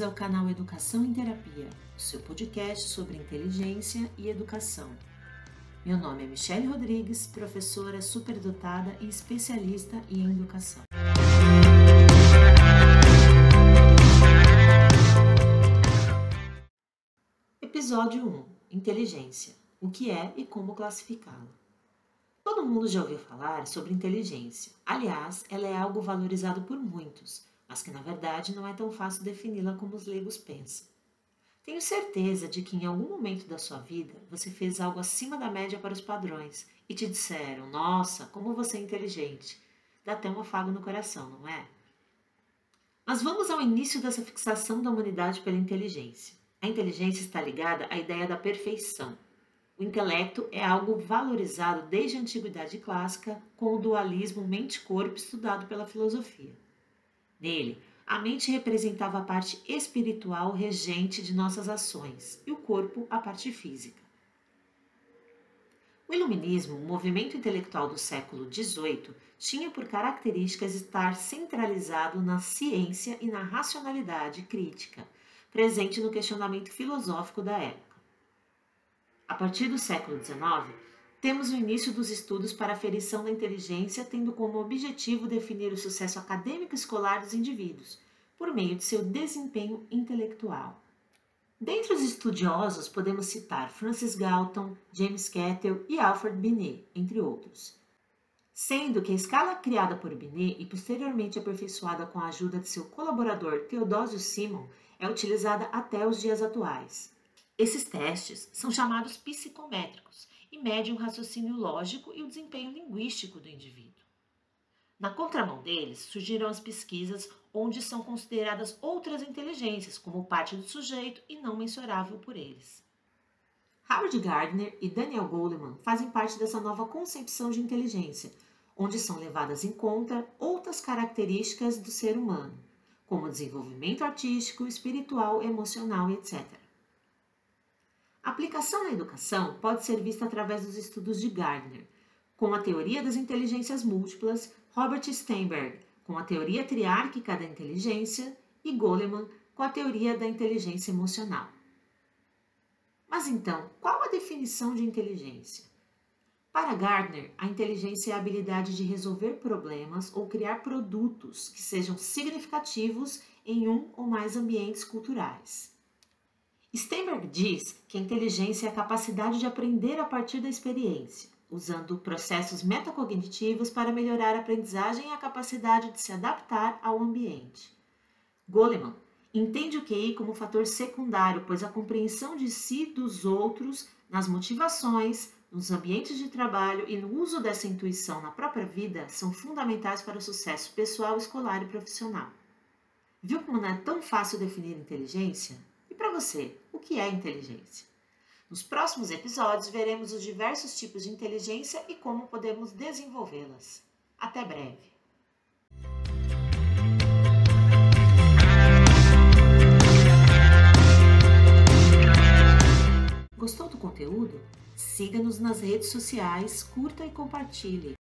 ao canal Educação em Terapia, o seu podcast sobre inteligência e educação. Meu nome é Michele Rodrigues, professora superdotada e especialista em educação. Episódio 1: Inteligência. O que é e como classificá-la. Todo mundo já ouviu falar sobre inteligência. Aliás, ela é algo valorizado por muitos mas que na verdade não é tão fácil defini-la como os leigos pensam. Tenho certeza de que em algum momento da sua vida você fez algo acima da média para os padrões e te disseram: Nossa, como você é inteligente. Dá até um afago no coração, não é? Mas vamos ao início dessa fixação da humanidade pela inteligência. A inteligência está ligada à ideia da perfeição. O intelecto é algo valorizado desde a antiguidade clássica com o dualismo mente-corpo estudado pela filosofia. Nele, a mente representava a parte espiritual regente de nossas ações e o corpo a parte física. O Iluminismo, o movimento intelectual do século XVIII, tinha por características estar centralizado na ciência e na racionalidade crítica, presente no questionamento filosófico da época. A partir do século XIX, temos o início dos estudos para aferição da inteligência, tendo como objetivo definir o sucesso acadêmico escolar dos indivíduos, por meio de seu desempenho intelectual. Dentre os estudiosos, podemos citar Francis Galton, James Kettle e Alfred Binet, entre outros. Sendo que a escala criada por Binet e posteriormente aperfeiçoada com a ajuda de seu colaborador Theodosio Simon é utilizada até os dias atuais. Esses testes são chamados psicométricos e medem o raciocínio lógico e o desempenho linguístico do indivíduo. Na contramão deles, surgiram as pesquisas onde são consideradas outras inteligências como parte do sujeito e não mensurável por eles. Howard Gardner e Daniel Goleman fazem parte dessa nova concepção de inteligência, onde são levadas em conta outras características do ser humano, como desenvolvimento artístico, espiritual, emocional, etc. A aplicação na educação pode ser vista através dos estudos de Gardner, com a teoria das inteligências múltiplas, Robert Steinberg, com a teoria triárquica da inteligência e Goleman, com a teoria da inteligência emocional. Mas então, qual a definição de inteligência? Para Gardner, a inteligência é a habilidade de resolver problemas ou criar produtos que sejam significativos em um ou mais ambientes culturais. Steinberg diz que a inteligência é a capacidade de aprender a partir da experiência, usando processos metacognitivos para melhorar a aprendizagem e a capacidade de se adaptar ao ambiente. Goleman entende o QI como fator secundário, pois a compreensão de si dos outros nas motivações, nos ambientes de trabalho e no uso dessa intuição na própria vida são fundamentais para o sucesso pessoal, escolar e profissional. Viu como não é tão fácil definir inteligência? Para você, o que é inteligência? Nos próximos episódios, veremos os diversos tipos de inteligência e como podemos desenvolvê-las. Até breve! Gostou do conteúdo? Siga-nos nas redes sociais, curta e compartilhe.